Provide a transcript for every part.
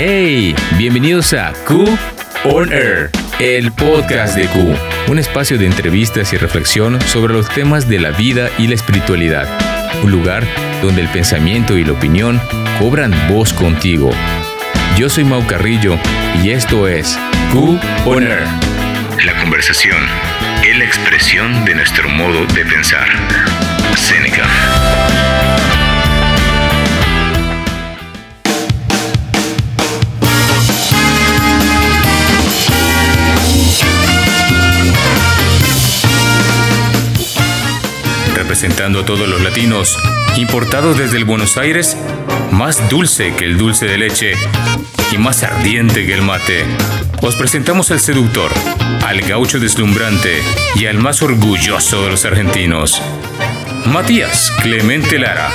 Hey, bienvenidos a Q On Air, el podcast de Q, un espacio de entrevistas y reflexión sobre los temas de la vida y la espiritualidad, un lugar donde el pensamiento y la opinión cobran voz contigo. Yo soy Mau Carrillo y esto es Q On Air. La conversación es la expresión de nuestro modo de pensar. Seneca. Representando a todos los latinos, importados desde el Buenos Aires, más dulce que el dulce de leche y más ardiente que el mate. Os presentamos al seductor, al gaucho deslumbrante y al más orgulloso de los argentinos, Matías Clemente Lara.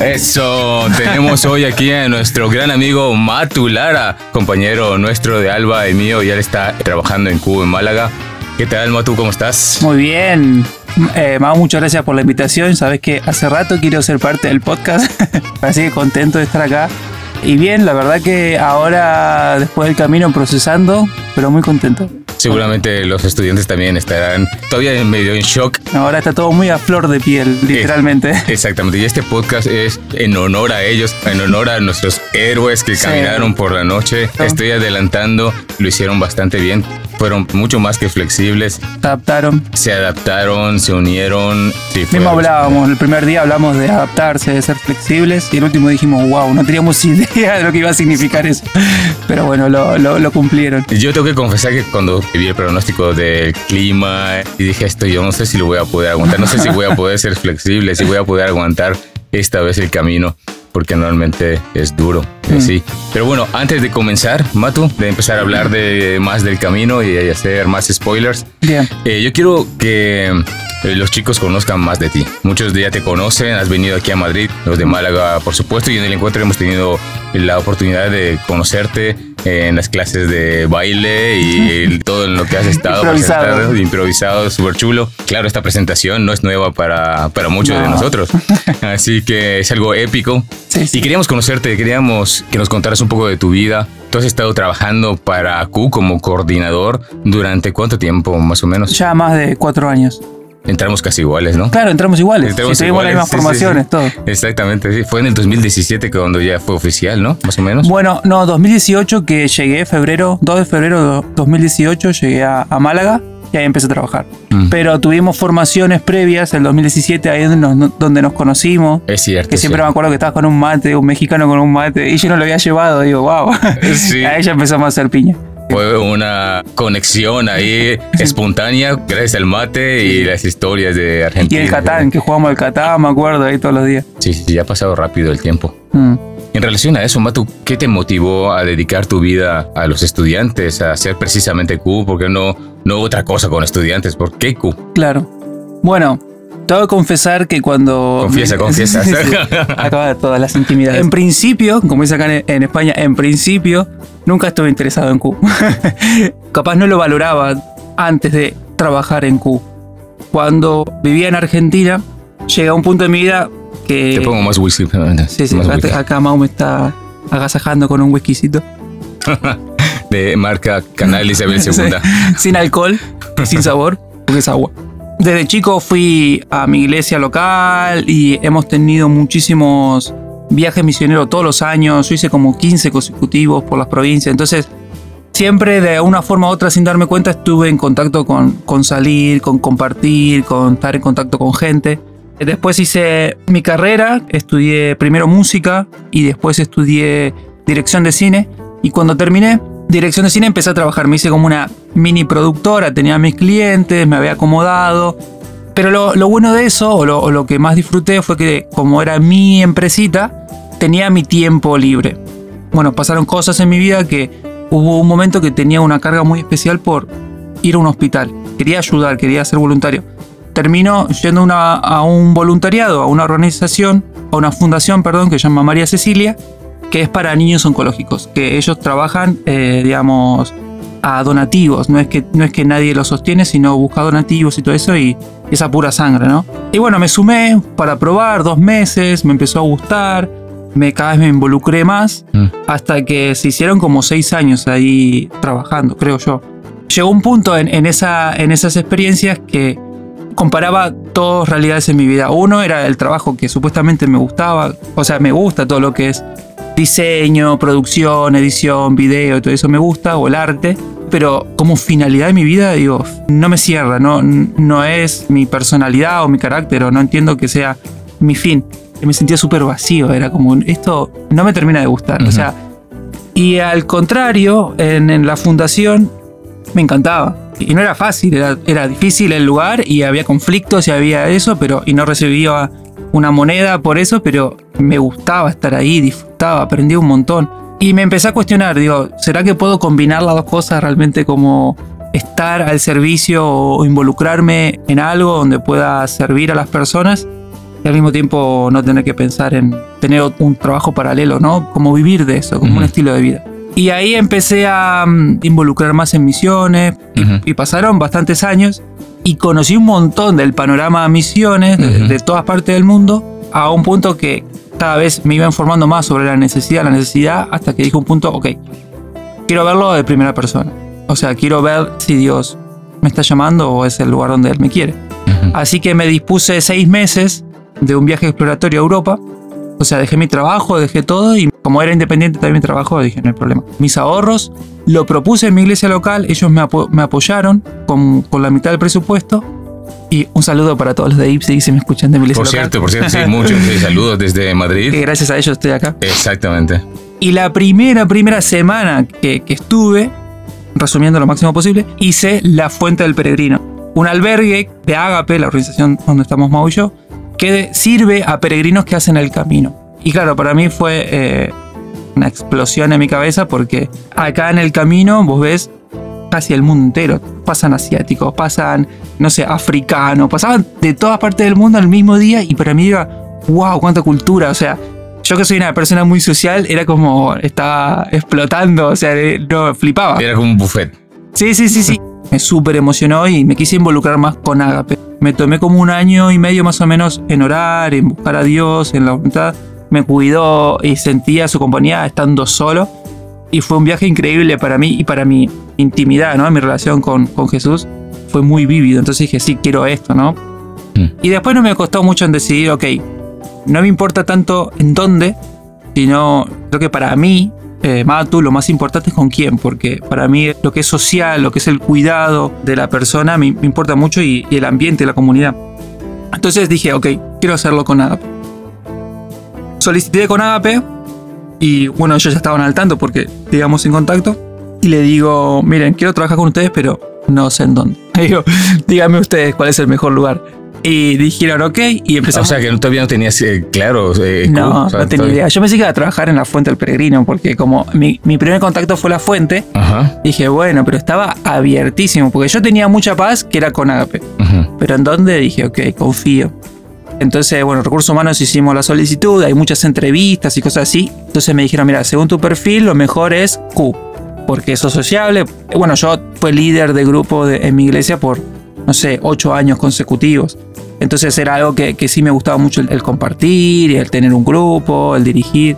Eso, tenemos hoy aquí a nuestro gran amigo Matu Lara, compañero nuestro de Alba y mío, ya está trabajando en Cuba, en Málaga. ¿Qué tal, Matu? ¿Cómo estás? Muy bien. Eh, Mau, muchas gracias por la invitación. Sabes que hace rato quiero ser parte del podcast, así que contento de estar acá. Y bien, la verdad que ahora, después del camino, procesando, pero muy contento. Seguramente los estudiantes también estarán todavía medio en shock. Ahora está todo muy a flor de piel, literalmente. exactamente. Y este podcast es en honor a ellos, en honor a nuestros héroes que caminaron por la noche. Estoy adelantando, lo hicieron bastante bien. Fueron mucho más que flexibles. Se adaptaron. Se adaptaron, se unieron. Sí, Mismo hablábamos, el primer día hablamos de adaptarse, de ser flexibles. Y el último dijimos, wow, no teníamos idea de lo que iba a significar eso. Pero bueno, lo, lo, lo cumplieron. Yo tengo que confesar que cuando vi el pronóstico del clima y dije esto, yo no sé si lo voy a poder aguantar, no sé si voy a poder ser flexible, si voy a poder aguantar esta vez el camino, porque normalmente es duro, mm. sí. Pero bueno, antes de comenzar, Matu, de empezar a hablar de más del camino y hacer más spoilers, eh, yo quiero que eh, los chicos conozcan más de ti. Muchos de ya te conocen, has venido aquí a Madrid, los de Málaga, por supuesto, y en el encuentro hemos tenido la oportunidad de conocerte en las clases de baile y todo en lo que has estado improvisado, improvisado súper chulo. Claro, esta presentación no es nueva para, para muchos de nosotros, así que es algo épico. Y queríamos conocerte, queríamos que nos contaras un poco de tu vida. Tú has estado trabajando para Q como coordinador durante cuánto tiempo, más o menos? Ya más de cuatro años. Entramos casi iguales, ¿no? Claro, entramos iguales. Entramos sí, las mismas formaciones, todo. Exactamente, sí. Fue en el 2017 cuando ya fue oficial, ¿no? Más o menos. Bueno, no, 2018 que llegué, febrero, 2 de febrero de 2018 llegué a, Málaga y ahí empecé a trabajar. Mm. Pero tuvimos formaciones previas, el 2017, ahí donde nos, donde nos conocimos. Es cierto. Que siempre me acuerdo que estabas con un mate, un mexicano con un mate, y yo no lo había llevado, digo, wow. Sí. ahí ya empezamos a hacer piña. Fue una conexión ahí espontánea gracias al mate y las historias de Argentina. Y el Catán, que jugamos al Catán, me acuerdo, ahí todos los días. Sí, sí, ya ha pasado rápido el tiempo. Mm. En relación a eso, Matu, ¿qué te motivó a dedicar tu vida a los estudiantes, a hacer precisamente Q? ¿Por qué no, no otra cosa con estudiantes? ¿Por qué Q? Claro. Bueno, tengo que confesar que cuando... Confiesa, confiesa. Acaba de todas las intimidades. En principio, como dice acá en, España, en principio, nunca estuve interesado en Q. Capaz no lo valoraba antes de trabajar en Q. Cuando vivía en Argentina, llegué a un punto de mi vida que... Te pongo más whisky. Sí, sí, acá, Mau me está agasajando con un whiskycito. de marca Canal Isabel II. sin alcohol, sin sabor, porque es agua. Desde chico fui a mi iglesia local y hemos tenido muchísimos viajes misioneros todos los años. Yo hice como 15 consecutivos por las provincias. Entonces, siempre de una forma u otra, sin darme cuenta, estuve en contacto con, con salir, con compartir, con estar en contacto con gente. Después hice mi carrera, estudié primero música y después estudié dirección de cine. Y cuando terminé, dirección de cine empecé a trabajar. Me hice como una mini productora, tenía mis clientes, me había acomodado. Pero lo, bueno de eso, o lo, lo, que más disfruté, fue que como era mi empresita, tenía mi tiempo libre. Bueno, pasaron cosas en mi vida que hubo un momento que tenía una carga muy especial por ir a un hospital. Quería ayudar, quería ser voluntario. Terminó yendo a un voluntariado, a una organización, a una fundación, perdón, que se llama María Cecilia, que es para niños oncológicos, que ellos trabajan, eh, digamos, a donativos. No es que, no es que nadie lo sostiene, sino busca donativos y todo eso y esa pura sangre, ¿no? Y bueno, me sumé para probar dos meses, me empezó a gustar, me, cada vez me involucré más, Mm. hasta que se hicieron como seis años ahí trabajando, creo yo. Llegó un punto en, en esa, en esas experiencias que comparaba dos realidades en mi vida. Uno era el trabajo que supuestamente me gustaba, o sea, me gusta todo lo que es diseño, producción, edición, video, todo eso me gusta, o el arte, pero como finalidad de mi vida, digo, no me cierra, no, no es mi personalidad o mi carácter, o no entiendo que sea mi fin. Me sentía súper vacío, era como, esto no me termina de gustar, o sea, y al contrario, en, en la fundación me encantaba. Y no era fácil, era, era difícil el lugar y había conflictos y había eso, pero y no recibía una moneda por eso, pero me gustaba estar ahí, disfrutaba, aprendí un montón. Y me empecé a cuestionar, digo, ¿será que puedo combinar las dos cosas realmente como estar al servicio o involucrarme en algo donde pueda servir a las personas y al mismo tiempo no tener que pensar en tener un trabajo paralelo, ¿no? Como vivir de eso, como un estilo de vida. Y ahí empecé a mm, involucrar más en misiones y pasaron bastantes años y conocí un montón del panorama de misiones de, todas partes del mundo a un punto que cada vez me iba informando más sobre la necesidad, la necesidad, hasta que dije un punto, ok, quiero verlo de primera persona. O sea, quiero ver si Dios me está llamando o es el lugar donde Él me quiere. Así que me dispuse seis meses de un viaje exploratorio a Europa. O sea, dejé mi trabajo, dejé todo y como era independiente de mi trabajo, dije, no hay problema. Mis ahorros, lo propuse en mi iglesia local, ellos me, apo- me apoyaron con, con la mitad del presupuesto. Y un saludo para todos los de IPSI si me escuchan de mi iglesia Por local. cierto, por cierto, sí, muchos sí, saludos desde Que Madrid. gracias a ellos estoy acá. Exactamente. Y la primera, primera semana que, que estuve, resumiendo lo máximo posible, hice La Fuente del Peregrino. Un albergue de Ágape, la organización donde estamos Mau y yo, que sirve a peregrinos que hacen el camino. Y claro, para mí fue eh, una explosión en mi cabeza porque acá en el camino vos ves casi el mundo entero. Pasan asiáticos, pasan, no sé, africanos, pasaban de todas partes del mundo al mismo día y para mí era, wow, cuánta cultura. O sea, yo que soy una persona muy social, era como, estaba explotando, o sea, no, flipaba. Era como un buffet. Sí, sí, sí, sí. Me súper emocionó y me quise involucrar más con Agape. Me tomé como un año y medio más o menos en orar, en buscar a Dios, en la voluntad. Me cuidó y sentía su compañía estando solo. Y fue un viaje increíble para mí y para mi intimidad, ¿no? Mi relación con, con Jesús fue muy vívido. Entonces dije, sí, quiero esto, ¿no? Mm. Y después no me costó mucho en decidir, ok, no me importa tanto en dónde, sino creo que para mí, eh, Matu, lo más importante es con quién, porque para mí lo que es social, lo que es el cuidado de la persona, me, me importa mucho y, y el ambiente, la comunidad. Entonces dije, ok, quiero hacerlo con Agape. Solicité con Agape y bueno, ellos ya estaban al tanto porque digamos en contacto. Y le digo, miren, quiero trabajar con ustedes, pero no sé en dónde. Digo, díganme ustedes cuál es el mejor lugar. Y dijeron, ok, y O empezamos. sea que todavía no tenías eh, claro. eh, No, o sea, no tenía todavía- idea. Yo pensé que iba a trabajar en la Fuente del Peregrino, porque como mi, mi primer contacto fue la Fuente, Ajá. dije, bueno, pero estaba abiertísimo, porque yo tenía mucha paz que era con Agape. Pero en dónde dije, ok, confío. Entonces, bueno, recursos humanos hicimos la solicitud, hay muchas entrevistas y cosas así. Entonces me dijeron, mira, según tu perfil, lo mejor es Q, porque sos sociable. Bueno, yo fui líder de grupo de- en mi iglesia por, no sé, ocho años consecutivos. Entonces era algo que, que sí me gustaba mucho el, el compartir, el tener un grupo, el dirigir.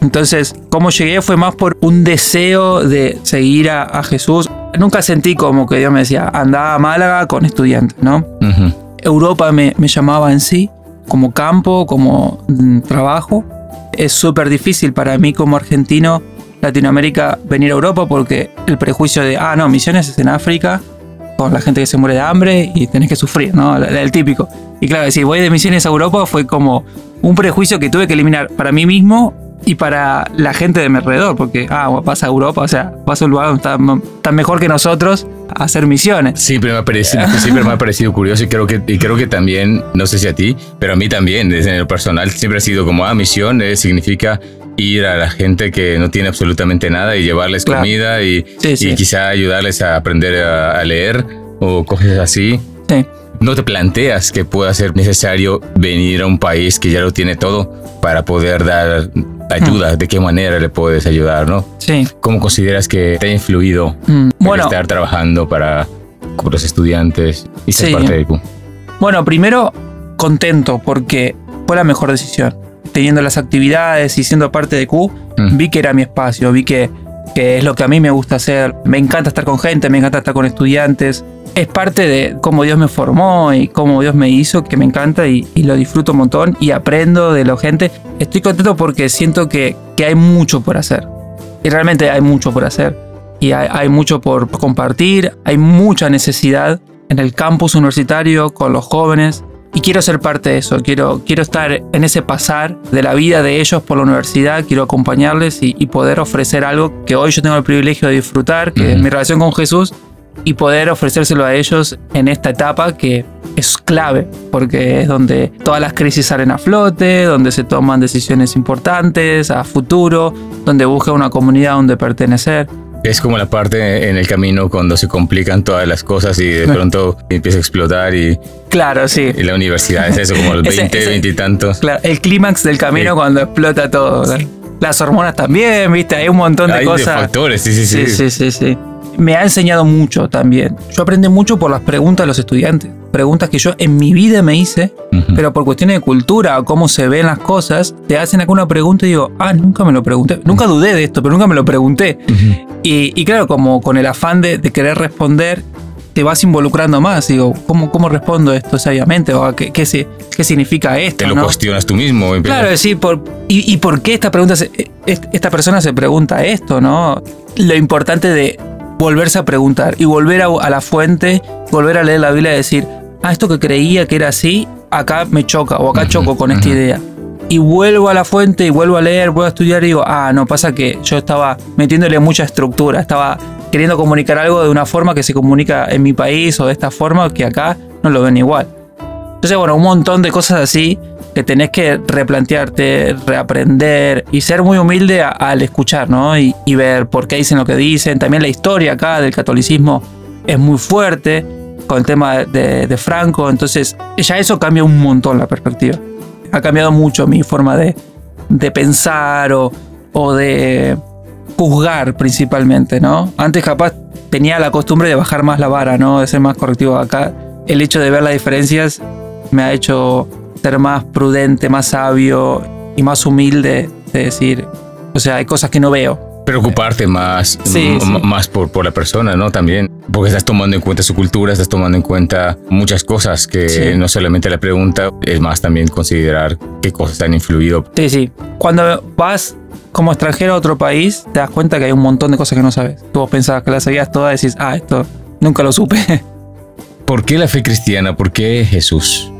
Entonces, cómo llegué fue más por un deseo de seguir a, a Jesús. Nunca sentí como que Dios me decía, anda a Málaga con estudiantes, ¿no? Europa me, me llamaba en sí, como campo, como mm, trabajo. Es súper difícil para mí como argentino, Latinoamérica, venir a Europa porque el prejuicio de, ah, no, misiones es en África, la gente que se muere de hambre y tenés que sufrir, ¿no? El, el típico. Y claro, si voy de misiones a Europa fue como un prejuicio que tuve que eliminar para mí mismo y para la gente de mi alrededor, porque, ah, vas a Europa, o sea, vas a un lugar donde está, está mejor que nosotros a hacer misiones. Siempre me ha parecido, siempre me ha parecido curioso y creo que y creo que también, no sé si a ti, pero a mí también, desde el personal, siempre ha sido como, ah, misión eh, significa ir a la gente que no tiene absolutamente nada y llevarles Claro. comida y, Sí, sí. y quizá ayudarles a aprender a, a leer o cosas así. Sí. ¿No te planteas que pueda ser necesario venir a un país que ya lo tiene todo para poder dar ayuda, de qué manera le puedes ayudar, ¿no? Sí. ¿Cómo consideras que te ha influido Mm, Bueno, estar trabajando para con los estudiantes y ser Sí. parte de Q? Bueno, primero contento porque fue la mejor decisión. Teniendo las actividades y siendo parte de Q, Mm. vi que era mi espacio, vi que, que es lo que a mí me gusta hacer. Me encanta estar con gente, me encanta estar con estudiantes. Es parte de cómo Dios me formó y cómo Dios me hizo, que me encanta y, y lo disfruto un montón y aprendo de la gente. Estoy contento porque siento que, que hay mucho por hacer. Y realmente hay mucho por hacer. Y hay, hay mucho por compartir, hay mucha necesidad en el campus universitario con los jóvenes. Y quiero ser parte de eso, quiero, quiero estar en ese pasar de la vida de ellos por la universidad, quiero acompañarles y, y poder ofrecer algo que hoy yo tengo el privilegio de disfrutar, que es mi relación con Jesús, y poder ofrecérselo a ellos en esta etapa que es clave, porque es donde todas las crisis salen a flote, donde se toman decisiones importantes a futuro, donde busca una comunidad donde pertenecer. Es como la parte en el camino cuando se complican todas las cosas y de pronto empieza a explotar y, Claro, sí. y la universidad es eso, como los Ese- 20, ese- 20 y tantos. Claro, el clímax del camino Sí. cuando explota todo. ¿verdad? Las hormonas también, viste, hay un montón de Hay de cosas. factores, sí, sí, sí. Sí, sí, sí, sí. Me ha enseñado mucho también. Yo aprendí mucho por las preguntas de los estudiantes. Preguntas que yo en mi vida me hice, pero por cuestiones de cultura o cómo se ven las cosas, te hacen alguna pregunta y digo, ah, nunca me lo pregunté. Nunca dudé de esto, pero nunca me lo pregunté. Y, y claro, como con el afán de, de querer responder, te vas involucrando más. Digo, ¿cómo, cómo respondo esto sabiamente? ¿O qué, qué, se- qué significa esto? Te lo no? cuestionas tú mismo. empiezas- Claro, decir, por, y, y por qué esta, pregunta se- est- esta persona se pregunta esto, ¿no? Lo importante de volverse a preguntar y volver a, a la fuente, volver a leer la Biblia y decir, ah, esto que creía que era así, acá me choca o acá choco con esta idea. Y vuelvo a la fuente y vuelvo a leer, vuelvo a estudiar y digo, ah, no, pasa que yo estaba metiéndole mucha estructura, estaba queriendo comunicar algo de una forma que se comunica en mi país o de esta forma que acá no lo ven igual. Entonces, bueno, un montón de cosas así que tenés que replantearte, reaprender y ser muy humilde a- al escuchar, ¿no? Y, y ver por qué dicen lo que dicen. También la historia acá del catolicismo es muy fuerte con el tema de, de Franco. Entonces, ya eso cambia un montón la perspectiva. Ha cambiado mucho mi forma de, de pensar o, o de juzgar principalmente, ¿no? Antes capaz tenía la costumbre de bajar más la vara, ¿no? De ser más correctivo acá. El hecho de ver las diferencias me ha hecho ser más prudente, más sabio y más humilde de decir, o sea, hay cosas que no veo. Preocuparte más, sí. más por, por la persona, ¿no? También. Porque estás tomando en cuenta su cultura, estás tomando en cuenta muchas cosas que Sí. no solamente la pregunta, es más también considerar qué cosas han influido. Sí, sí. Cuando vas como extranjero a otro país, te das cuenta que hay un montón de cosas que no sabes. Tú pensabas que las sabías todas y decís, ah, esto nunca lo supe. ¿Por qué la fe cristiana? ¿Por qué Jesús?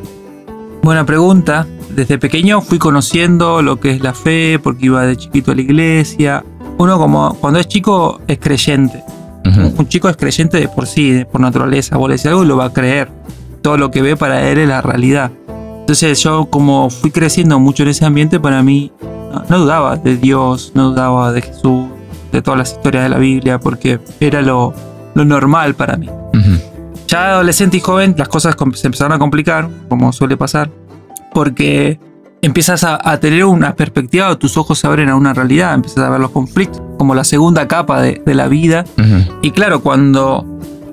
Buena pregunta. Desde pequeño fui conociendo lo que es la fe, porque iba de chiquito a la iglesia. Uno como cuando es chico es creyente. Un chico es creyente de por sí, de por naturaleza. Vos le decís algo y lo va a creer. Todo lo que ve para él es la realidad. Entonces yo como fui creciendo mucho en ese ambiente, para mí no, no dudaba de Dios, no dudaba de Jesús, de todas las historias de la Biblia, porque era lo, lo normal para mí. Ya adolescente y joven las cosas se empezaron a complicar, como suele pasar, porque empiezas a, a tener una perspectiva, tus ojos se abren a una realidad, empiezas a ver los conflictos como la segunda capa de, de la vida. Y claro, cuando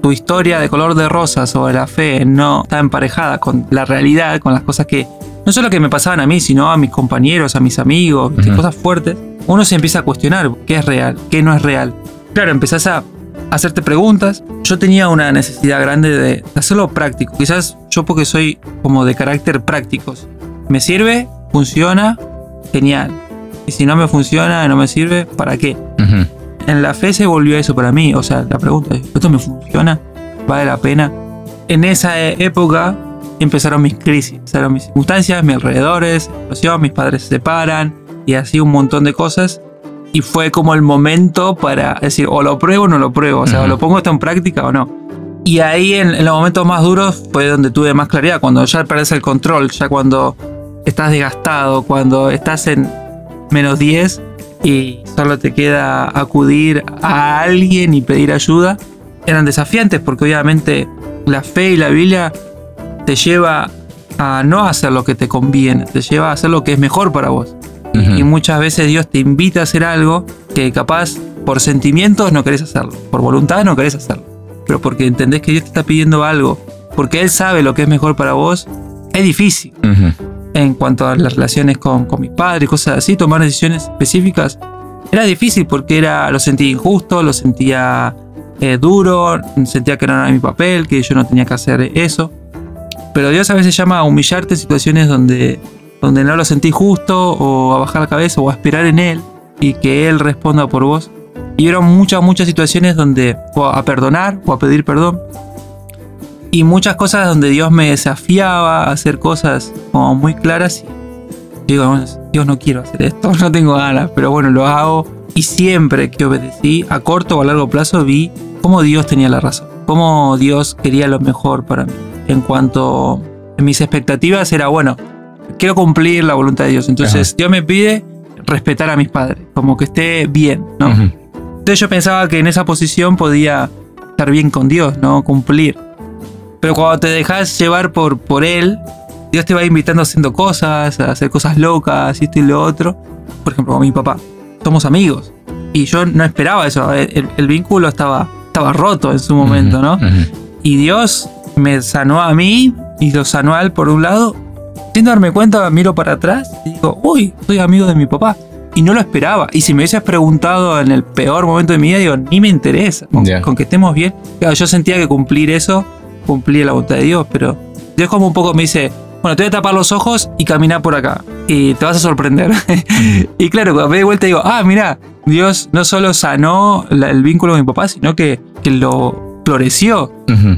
tu historia de color de rosa sobre la fe no está emparejada con la realidad, con las cosas que no solo que me pasaban a mí, sino a mis compañeros, a mis amigos, ¿viste? Ujú. cosas fuertes, uno se empieza a cuestionar qué es real, qué no es real. Claro, empezás a hacerte preguntas. Yo tenía una necesidad grande de hacerlo práctico. Quizás yo porque soy como de carácter prácticos. Me sirve, funciona, genial. Y si no me funciona, no me sirve, ¿para qué? Ujú. En la fe se volvió eso para mí. O sea, la pregunta es, ¿esto me funciona? ¿Vale la pena? En esa e- época empezaron mis crisis, empezaron mis circunstancias, mis alrededores, situación, mis padres se separan y así un montón de cosas. Y fue como el momento para decir, o lo pruebo o no lo pruebo, o sea, o Ujú. lo pongo esto en práctica o no. Y ahí en, en los momentos más duros fue donde tuve más claridad, cuando ya perdés el control, ya cuando estás desgastado, cuando estás en menos 10 y solo te queda acudir a alguien y pedir ayuda, eran desafiantes porque obviamente la fe y la Biblia te lleva a no hacer lo que te conviene, te lleva a hacer lo que es mejor para vos. Y muchas veces Dios te invita a hacer algo que capaz por sentimientos no querés hacerlo, por voluntad no querés hacerlo. Pero porque entendés que Dios te está pidiendo algo, porque Él sabe lo que es mejor para vos, es difícil. En cuanto a las relaciones con, con mis padres, cosas así, tomar decisiones específicas, era difícil porque era, lo sentía injusto, lo sentía eh, duro, sentía que no era mi papel, que yo no tenía que hacer eso. Pero Dios a veces llama a humillarte en situaciones donde, donde no lo sentí justo, o a bajar la cabeza, o a esperar en Él, y que Él responda por vos. Y eran muchas, muchas situaciones donde, o a perdonar, o a pedir perdón. Y muchas cosas donde Dios me desafiaba a hacer cosas como muy claras. Y digo, Dios no quiero hacer esto, no tengo ganas, pero bueno, lo hago. Y siempre que obedecí, a corto o a largo plazo, vi cómo Dios tenía la razón, cómo Dios quería lo mejor para mí. En cuanto a mis expectativas era, bueno, quiero cumplir la voluntad de Dios. Entonces Dios me pide respetar a mis padres, como que esté bien, ¿no? Entonces yo pensaba que en esa posición podía estar bien con Dios, ¿no? Cumplir. Pero cuando te dejas llevar por, por Él, Dios te va invitando haciendo cosas, a hacer cosas locas y esto y lo otro. Por ejemplo, con mi papá. Somos amigos. Y yo no esperaba eso. El, vínculo estaba, estaba roto en su momento, ¿no? Y Dios me sanó a mí y lo sanó a él por un lado. Sin darme cuenta, miro para atrás y digo, uy, soy amigo de mi papá. Y no lo esperaba. Y si me hubieses preguntado en el peor momento de mi vida, digo, ni me interesa. Con, que estemos bien. yo sentía que cumplir eso, cumplía la voluntad de Dios, pero Dios como un poco me dice, bueno, te voy a tapar los ojos y caminar por acá. Y te vas a sorprender. y claro, cuando me de vuelta digo, ah, mira, Dios no solo sanó el vínculo con mi papá, sino que, que lo floreció.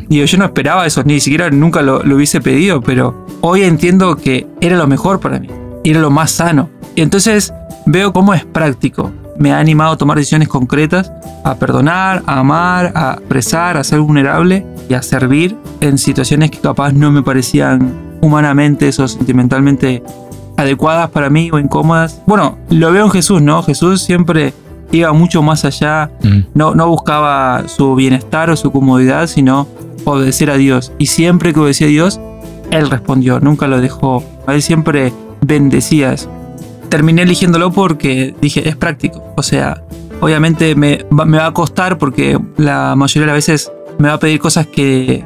Digo, yo no esperaba eso, ni siquiera nunca lo, hubiese pedido, pero hoy entiendo que era lo mejor para mí. Era lo más sano. Y entonces veo cómo es práctico. Me ha animado a tomar decisiones concretas, a perdonar, a amar, a expresar, a ser vulnerable y a servir en situaciones que capaz no me parecían humanamente o sentimentalmente adecuadas para mí o incómodas. Bueno, lo veo en Jesús, ¿no? Jesús siempre iba mucho más allá, mm. no, no buscaba su bienestar o su comodidad, sino obedecer a Dios. Y siempre que obedecía a Dios, Él respondió, nunca lo dejó. Él siempre bendecía eso. Terminé eligiéndolo porque dije, es práctico. O sea, obviamente me, me va a costar porque la mayoría de las veces me va a pedir cosas que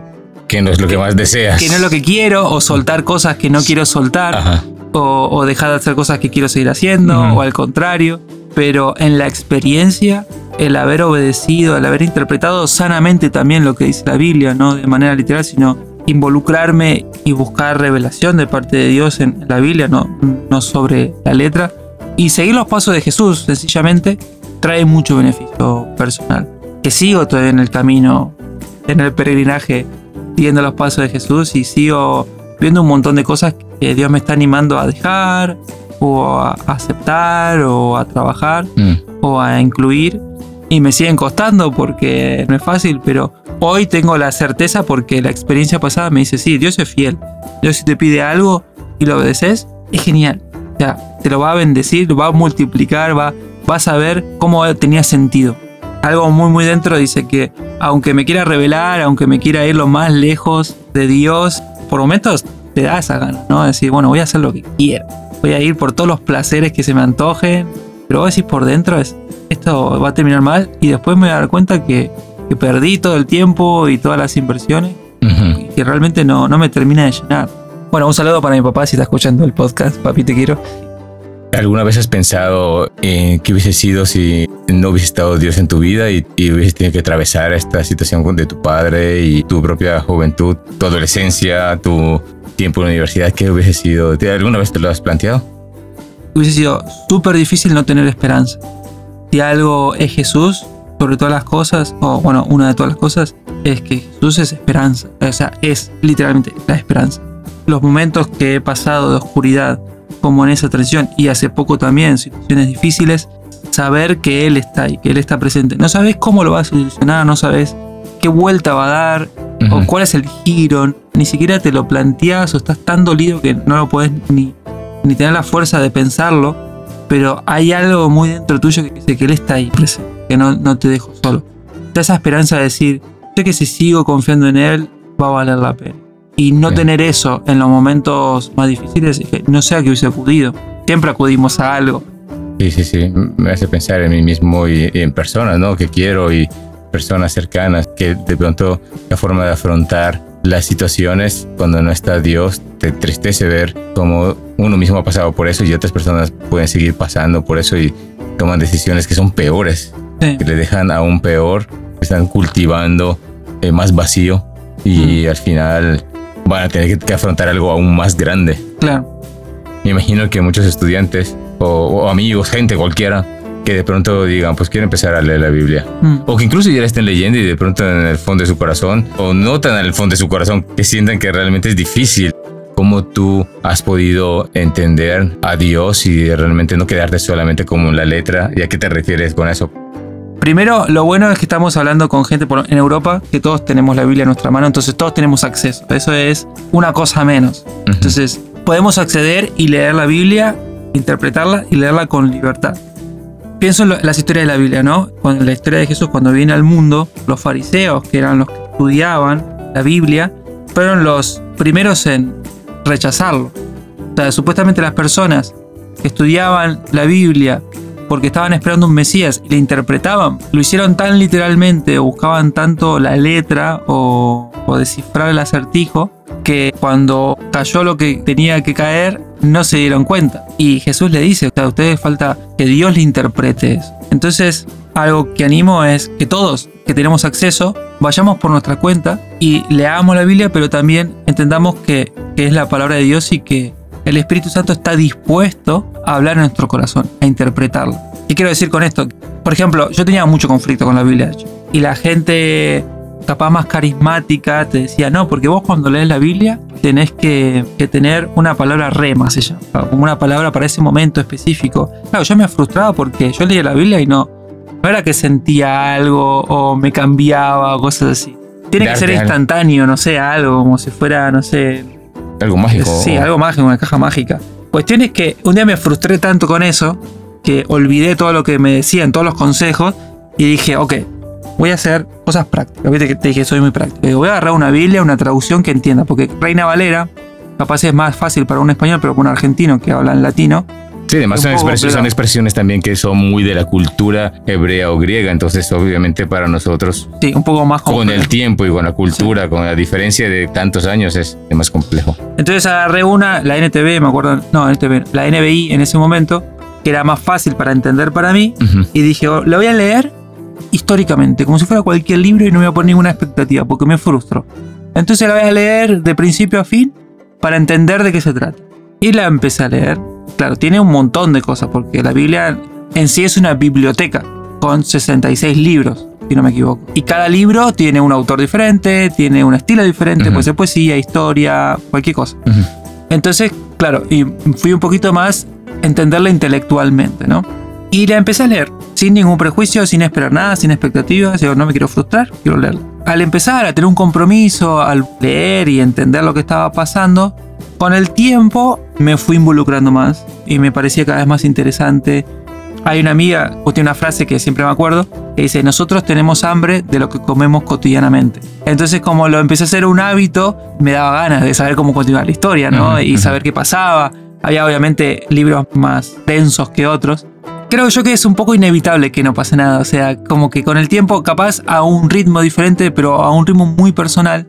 que no es lo que, más deseas. Que no es lo que quiero, o soltar cosas que no quiero soltar, o, dejar de hacer cosas que quiero seguir haciendo, o al contrario. Pero en la experiencia, el haber obedecido, el haber interpretado sanamente también lo que dice la Biblia, no de manera literal, sino involucrarme y buscar revelación de parte de Dios en la Biblia, no, no sobre la letra, y seguir los pasos de Jesús, sencillamente, trae mucho beneficio personal. Que sigo todavía en el camino, en el peregrinaje siguiendo los pasos de Jesús y sigo viendo un montón de cosas que Dios me está animando a dejar o a aceptar o a trabajar mm. o a incluir y me siguen costando porque no es fácil, pero hoy tengo la certeza porque la experiencia pasada me dice, sí, Dios es fiel. Dios si te pide algo y lo obedeces, es genial. O sea, te lo va a bendecir, lo va a multiplicar, va, vas a ver cómo tenía sentido algo muy muy dentro dice que aunque me quiera revelar, aunque me quiera ir lo más lejos de Dios, por momentos te da esa gana, ¿no? Decir, bueno, voy a hacer lo que quiero. Voy a ir por todos los placeres que se me antojen. Pero vos decís por dentro, es, esto va a terminar mal. Y después me voy a dar cuenta que, perdí todo el tiempo y todas las inversiones. Y que realmente no, no me termina de llenar. Bueno, un saludo para mi papá si está escuchando el podcast. Papi, te quiero. ¿Alguna vez has pensado en qué hubiese sido si no hubiese estado Dios en tu vida y, y hubieses tenido que atravesar esta situación de tu padre y tu propia juventud, tu adolescencia, tu tiempo en la universidad? ¿Qué hubiese sido? ¿Alguna vez te lo has planteado? Hubiese sido súper difícil no tener esperanza. Si algo es Jesús, sobre todas las cosas, o bueno, una de todas las cosas, es que Jesús es esperanza. O sea, es literalmente la esperanza. Los momentos que he pasado de oscuridad, como en esa transición y hace poco también, situaciones difíciles, saber que Él está ahí, que Él está presente. No sabes cómo lo va a solucionar, no sabes qué vuelta va a dar o cuál es el giro, ni siquiera te lo planteas o estás tan dolido que no lo puedes ni, ni tener la fuerza de pensarlo, pero hay algo muy dentro tuyo que dice que Él está ahí presente, que no, no te dejo solo. Da esa esperanza de decir, sé que si sigo confiando en Él, va a valer la pena y no tener eso en los momentos más difíciles, no sé a qué hubiese acudido. siempre acudimos a algo. Sí, sí, sí. Me hace pensar en mí mismo y, y en personas, ¿no? Que quiero y personas cercanas, que de pronto la forma de afrontar las situaciones cuando no está Dios, te tristece ver cómo uno mismo ha pasado por eso y otras personas pueden seguir pasando por eso y toman decisiones que son peores, Sí. que le dejan aún peor, están cultivando eh, más vacío y al final van a tener que, afrontar algo aún más grande. Claro. Me imagino que muchos estudiantes o, o amigos, gente cualquiera, que de pronto digan, pues quiero empezar a leer la Biblia. Mm. O que incluso ya la estén leyendo y de pronto en el fondo de su corazón, o notan en el fondo de su corazón que sientan que realmente es difícil. ¿Cómo tú has podido entender a Dios y realmente no quedarte solamente como en la letra? ¿Y a qué te refieres con eso? Primero, lo bueno es que estamos hablando con gente por- en Europa, que todos tenemos la Biblia en nuestra mano, entonces todos tenemos acceso. Eso es una cosa menos. Entonces, podemos acceder y leer la Biblia, interpretarla y leerla con libertad. Pienso en lo- las historias de la Biblia, ¿no? Con la historia de Jesús cuando viene al mundo, los fariseos, que eran los que estudiaban la Biblia, fueron los primeros en rechazarlo. O sea, supuestamente las personas que estudiaban la Biblia porque estaban esperando un Mesías y la interpretaban, lo hicieron tan literalmente buscaban tanto la letra o, descifrar el acertijo que cuando cayó lo que tenía que caer no se dieron cuenta. Y Jesús le dice, a ustedes falta que Dios le interprete eso. Entonces, algo que animo es que todos que tenemos acceso vayamos por nuestra cuenta y leamos la Biblia, pero también entendamos que, que es la palabra de Dios y que el Espíritu Santo está dispuesto a hablar en nuestro corazón, a interpretarla. ¿Qué quiero decir con esto? Por ejemplo, yo tenía mucho conflicto con la Biblia, y la gente capaz más carismática te decía, no, porque vos cuando lees la Biblia tenés que, que tener una palabra rema, se llama, como una palabra para ese momento específico. Claro, yo me frustraba porque yo leía la Biblia y no, no era que sentía algo o me cambiaba o cosas así. Tiene que ser algo. instantáneo, no sé, algo como si fuera, no sé, Algo mágico. Sí, algo mágico, una caja mágica. Cuestión es que un día me frustré tanto con eso que olvidé todo lo que me decían, todos los consejos, y dije, ok, voy a hacer cosas prácticas. Viste que te dije, soy muy práctico. Digo, voy a agarrar una Biblia, una traducción que entienda, porque Reina Valera, capaz es más fácil para un español, pero para un argentino que habla en latino. Sí, además son expresiones, son expresiones también que son muy de la cultura hebrea o griega, entonces obviamente para nosotros Sí, un poco más con complejo. el tiempo y con la cultura, con la diferencia de tantos años es más complejo. Entonces agarré una, la NTV, me acuerdo, no, NTV, la NBI en ese momento, que era más fácil para entender para mí, Ujú. Y dije, oh, la voy a leer históricamente, como si fuera cualquier libro y no me voy a poner ninguna expectativa, porque me frustro. Entonces la voy a leer de principio a fin para entender de qué se trata. Y la empecé a leer. Claro, tiene un montón de cosas, porque la Biblia en sí es una biblioteca con 66 libros, si no me equivoco. Y cada libro tiene un autor diferente, tiene un estilo diferente, Ujú. puede ser poesía, historia, cualquier cosa. Entonces, claro, y fui un poquito más entenderla intelectualmente, ¿no? Y la empecé a leer, sin ningún prejuicio, sin esperar nada, sin expectativas. Digo, no me quiero frustrar, quiero leerla. Al empezar a tener un compromiso, al leer y entender lo que estaba pasando, con el tiempo me fui involucrando más y me parecía cada vez más interesante. Hay una amiga, tiene una frase que siempre me acuerdo, que dice, nosotros tenemos hambre de lo que comemos cotidianamente. Entonces como lo empecé a hacer un hábito, me daba ganas de saber cómo continuar la historia, ¿no? Y saber qué pasaba. Había obviamente libros más densos que otros. Creo yo que es un poco inevitable que no pase nada. O sea, como que con el tiempo, capaz a un ritmo diferente, pero a un ritmo muy personal.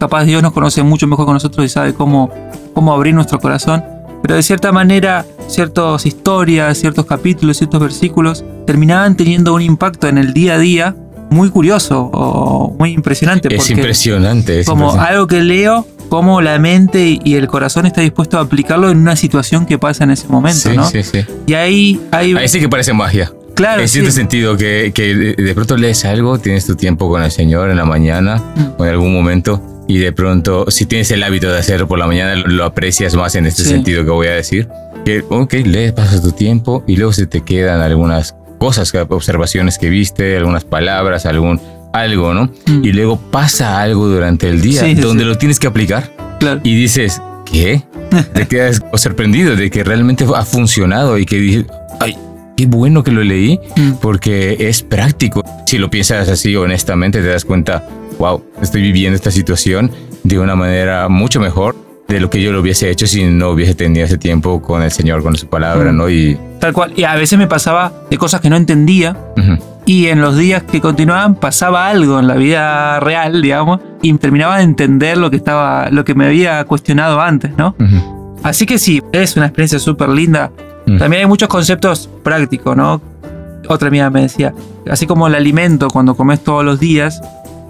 Capaz Dios nos conoce mucho mejor que nosotros y sabe cómo, cómo abrir nuestro corazón. Pero de cierta manera, ciertas historias, ciertos capítulos, ciertos versículos terminaban teniendo un impacto en el día a día muy curioso o muy impresionante. Es porque impresionante. Es como impresionante. algo que leo, cómo la mente y el corazón está dispuesto a aplicarlo en una situación que pasa en ese momento, Sí, ¿no? sí, sí. Y ahí, ahí, Ahí sí que parece magia. claro, en sí. cierto sentido, que, que de de pronto lees algo, tienes tu tiempo con el Señor en la mañana Mm. o en algún momento, y de pronto, si tienes el hábito de hacerlo por la mañana, lo, aprecias más en este Sí. sentido que voy a decir. Que, ok, lees, pasas tu tiempo y luego se te quedan algunas cosas, observaciones que viste, algunas palabras, algún algo, ¿no? Mm. Y luego pasa algo durante el día Sí, donde sí. lo tienes que aplicar claro. y dices, ¿qué? Te quedas sorprendido de que realmente ha funcionado y que dices, ay, qué bueno que lo leí Mm. porque es práctico. Si lo piensas así honestamente, te das cuenta, wow, estoy viviendo esta situación de una manera mucho mejor de lo que yo lo hubiese hecho si no hubiese tenido ese tiempo con el Señor, con su palabra. ¿no? Y Tal cual. Y a veces me pasaba de cosas que no entendía ujú, y en los días que continuaban pasaba algo en la vida real, digamos, y terminaba de entender lo que estaba, lo que me había cuestionado antes, ¿no? ujú, Así que sí, es una experiencia súper linda. Mm. También hay muchos conceptos prácticos, ¿no? Otra amiga me decía, así como el alimento cuando comes todos los días,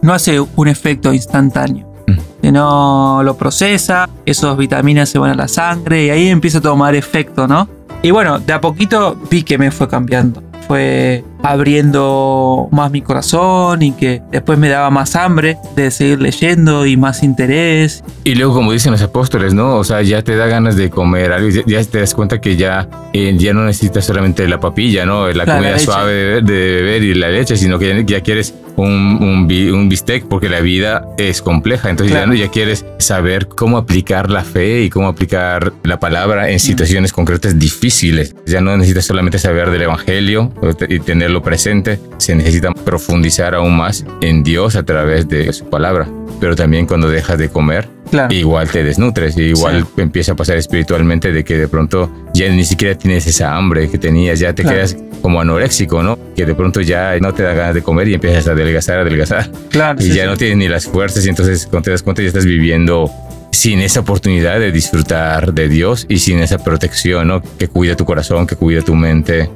no hace un efecto instantáneo. Mm. Sino lo procesa, esas vitaminas se van a la sangre y ahí empieza a tomar efecto, ¿no? Y bueno, de a poquito vi que me fue cambiando. Fue abriendo más mi corazón y que después me daba más hambre de seguir leyendo y más interés Y luego, como dicen los apóstoles, ¿no? O sea, ya te da ganas de comer algo, ya, ya te das cuenta que ya, eh, ya no necesitas solamente la papilla, ¿no? La Claro, comida la suave de, beber- de beber y la leche, sino que ya, ya quieres un, un, un bistec porque la vida es compleja. Entonces Claro. ya, no, ya quieres saber cómo aplicar la fe y cómo aplicar la palabra Mm. en situaciones concretas difíciles. Ya no necesitas solamente saber del evangelio y tenerlo presente, se necesita profundizar aún más en Dios a través de su palabra. Pero también cuando dejas de comer, Claro. igual te desnutres, igual empieza a pasar espiritualmente de que de pronto ya ni siquiera tienes esa hambre que tenías, ya te Claro. quedas como anoréxico, ¿no? Que de pronto ya no te da ganas de comer y empiezas a adelgazar, adelgazar, Claro, y sí, ya sí. no tienes ni las fuerzas, y entonces cuando te das cuenta ya estás viviendo sin esa oportunidad de disfrutar de Dios y sin esa protección, ¿no? Que cuida tu corazón, que cuida tu mente.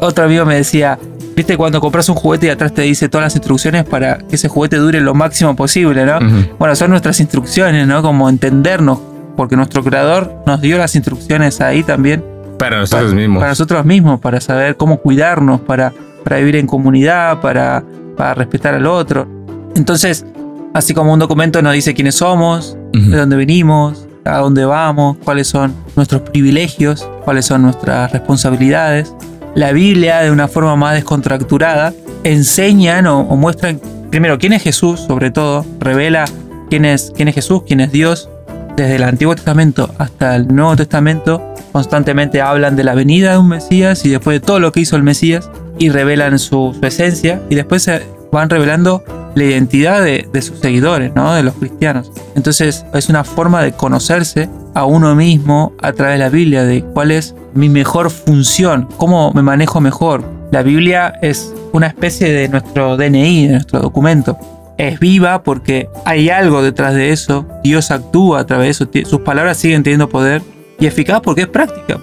Otro amigo me decía, viste cuando compras un juguete y atrás te dice todas las instrucciones para que ese juguete dure lo máximo posible, ¿no? Ujú. Bueno, son nuestras instrucciones, ¿no? Como entendernos, porque nuestro creador nos dio las instrucciones ahí también Para nosotros para, mismos. para nosotros mismos, para saber cómo cuidarnos, para, para vivir en comunidad, para, para respetar al otro. Entonces, así como un documento nos dice quiénes somos, Ujú. de dónde venimos, a dónde vamos, cuáles son nuestros privilegios, cuáles son nuestras responsabilidades. La Biblia, de una forma más descontracturada, enseñan o, muestran, primero, quién es Jesús, sobre todo, revela quién es, quién es Jesús, quién es Dios. Desde el Antiguo Testamento hasta el Nuevo Testamento, constantemente hablan de la venida de un Mesías y después de todo lo que hizo el Mesías y revelan su, su esencia y después se van revelando la identidad de, de sus seguidores, ¿no? de los cristianos. Entonces es una forma de conocerse a uno mismo a través de la Biblia, de cuál es mi mejor función, cómo me manejo mejor. La Biblia es una especie de nuestro DNI, de nuestro documento. Es viva porque hay algo detrás de eso, Dios actúa a través de eso, sus palabras siguen teniendo poder y eficaz porque es práctica.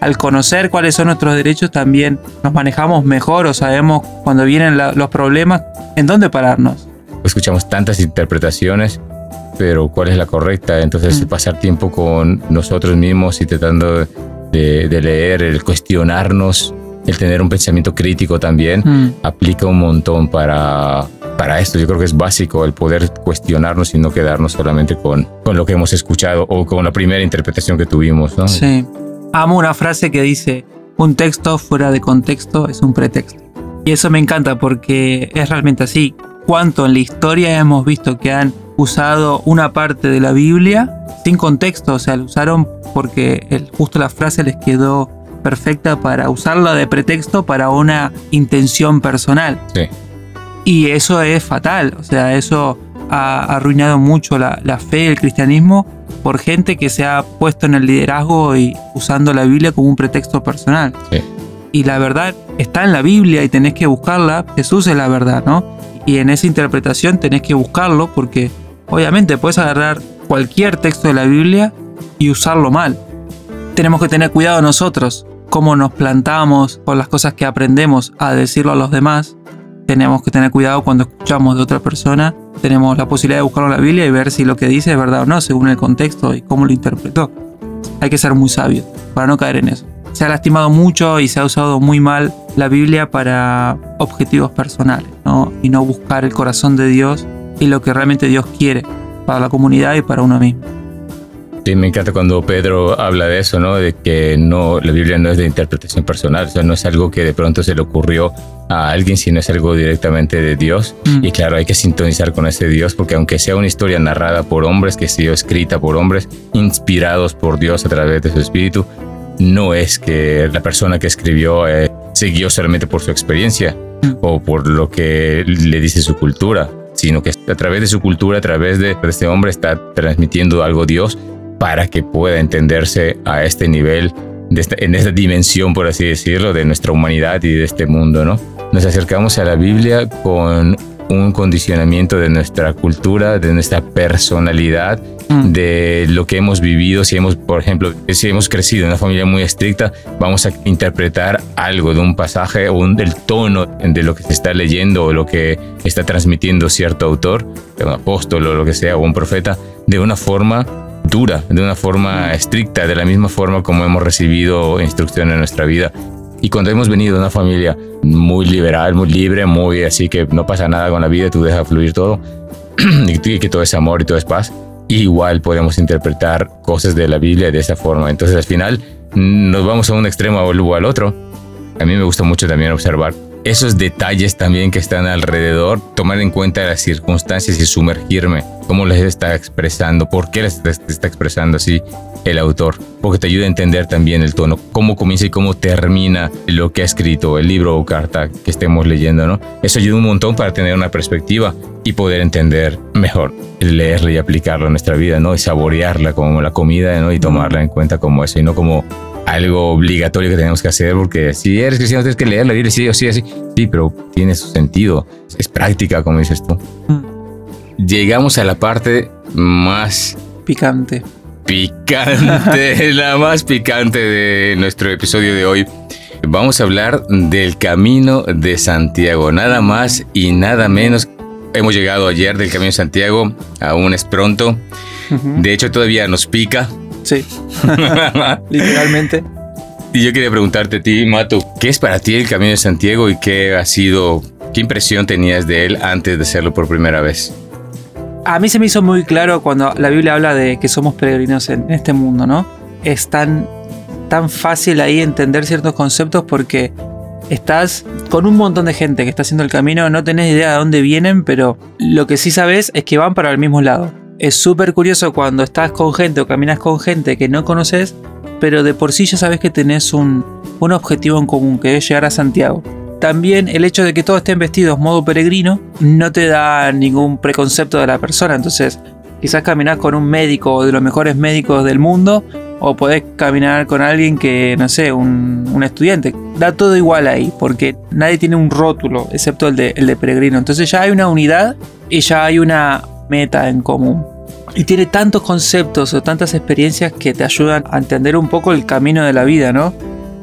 Al conocer cuáles son nuestros derechos también nos manejamos mejor o sabemos cuando vienen la- los problemas en dónde pararnos. escuchamos tantas interpretaciones, pero ¿cuál es la correcta? Entonces Mm. pasar tiempo con nosotros mismos y tratando de, de leer, el cuestionarnos, el tener un pensamiento crítico también, Mm. aplica un montón para, para esto. Yo creo que es básico el poder cuestionarnos y no quedarnos solamente con, con lo que hemos escuchado o con la primera interpretación que tuvimos. ¿no? Sí. Amo una frase que dice, un texto fuera de contexto es un pretexto. Y eso me encanta porque es realmente así. ¿Cuánto en la historia hemos visto que han usado una parte de la Biblia sin contexto? O sea, lo usaron porque el- justo la frase les quedó perfecta para usarla de pretexto para una intención personal. Sí. Y eso es fatal, o sea, eso ha arruinado mucho la, la fe el cristianismo por gente que se ha puesto en el liderazgo y usando la Biblia como un pretexto personal. Sí. Y la verdad está en la Biblia y tenés que buscarla, Jesús es la verdad, ¿no? Y en esa interpretación tenés que buscarlo porque obviamente puedes agarrar cualquier texto de la Biblia y usarlo mal. Tenemos que tener cuidado nosotros, cómo nos plantamos con las cosas que aprendemos a decirlo a los demás. Tenemos que tener cuidado cuando escuchamos de otra persona. Tenemos la posibilidad de buscarlo en la Biblia y ver si lo que dice es verdad o no, según el contexto y cómo lo interpretó. Hay que ser muy sabio para no caer en eso. Se ha lastimado mucho y se ha usado muy mal la Biblia para objetivos personales, ¿no? Y no buscar el corazón de Dios y lo que realmente Dios quiere para la comunidad y para uno mismo. Sí, me encanta cuando Pedro habla de eso, ¿no? De que no, la Biblia no es de interpretación personal, o sea, no es algo que de pronto se le ocurrió a alguien, sino es algo directamente de Dios. Mm. Y claro, hay que sintonizar con ese Dios, porque aunque sea una historia narrada por hombres, que ha sido escrita por hombres, inspirados por Dios a través de su espíritu, no es que la persona que escribió eh, siguió solamente por su experiencia Mm. o por lo que le dice su cultura, sino que a través de su cultura, a través de este hombre, está transmitiendo algo Dios para que pueda entenderse a este nivel, de en esta dimensión, por así decirlo, de nuestra humanidad y de este mundo, ¿no? Nos acercamos a la Biblia con un condicionamiento de nuestra cultura, de nuestra personalidad, mm. de lo que hemos vivido. Si hemos, por ejemplo, si hemos crecido en una familia muy estricta, vamos a interpretar algo de un pasaje o un, del tono de lo que se está leyendo o lo que está transmitiendo cierto autor, un apóstol o lo que sea, o un profeta, de una forma dura, de una forma estricta, de la misma forma como hemos recibido instrucción en nuestra vida. Y cuando hemos venido de una familia muy liberal, muy libre, muy así que no pasa nada con la vida, tú dejas fluir todo, y que todo es amor y todo es paz, igual podemos interpretar cosas de la Biblia de esa forma. Entonces al final nos vamos a un extremo o al otro. A mí me gusta mucho también observar esos detalles también que están alrededor, tomar en cuenta las circunstancias y sumergirme, cómo les está expresando, por qué les está expresando así el autor, porque te ayuda a entender también el tono, cómo comienza y cómo termina lo que ha escrito, el libro o carta que estemos leyendo, ¿no? Eso ayuda un montón para tener una perspectiva y poder entender mejor, leerla y aplicarla en nuestra vida, ¿no? Y saborearla como la comida, ¿no? Y tomarla en cuenta como eso y no como algo obligatorio que tenemos que hacer porque si eres cristiano tienes que leer la Biblia, sí o sí, así. Sí, pero tiene su sentido. Es práctica, como dices tú. Mm. Llegamos a la parte más picante. Picante, la más picante de nuestro episodio de hoy. Vamos a hablar del camino de Santiago, nada más y nada menos. Hemos llegado ayer del camino de Santiago, aún es pronto. De hecho, todavía nos pica, Sí, literalmente. Y yo quería preguntarte a ti, Mato, ¿qué es para ti el Camino de Santiago y qué ha sido, qué impresión tenías de él antes de hacerlo por primera vez? A mí se me hizo muy claro cuando la Biblia habla de que somos peregrinos en este mundo, ¿no? Es tan, tan fácil ahí entender ciertos conceptos porque estás con un montón de gente que está haciendo el camino, no tenés idea de dónde vienen, pero lo que sí sabes es que van para el mismo lado es súper curioso cuando estás con gente o caminas con gente que no conoces, pero de por sí ya sabes que tenés un, objetivo en común, que es llegar a Santiago. También el hecho de que todos estén vestidos modo peregrino no te da ningún preconcepto de la persona. Entonces, quizás caminar con un médico o de los mejores médicos del mundo, o podés caminar con alguien que, no sé, un, estudiante. Da todo igual ahí, porque nadie tiene un rótulo, excepto el de, el de peregrino. Entonces ya hay una unidad y ya hay una meta en común y tiene tantos conceptos o tantas experiencias que te ayudan a entender un poco el camino de la vida, ¿no?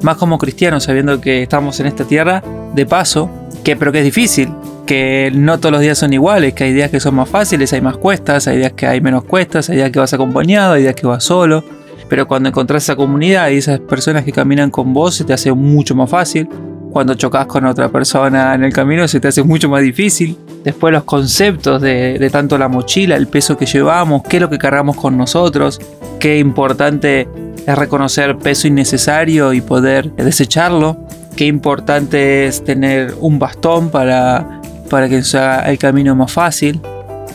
Más como cristianos, sabiendo que estamos en esta tierra de paso, que pero que es difícil, que no todos los días son iguales, que hay días que son más fáciles, hay más cuestas, hay días que hay menos cuestas, hay días que vas acompañado, hay días que vas solo. Pero cuando encontrás esa comunidad y esas personas que caminan con vos, se te hace mucho más fácil. Cuando chocas con otra persona en el camino, se te hace mucho más difícil. Después los conceptos de, tanto la mochila, el peso que llevamos, qué es lo que cargamos con nosotros, qué importante es reconocer peso innecesario y poder desecharlo, qué importante es tener un bastón para, para que sea el camino más fácil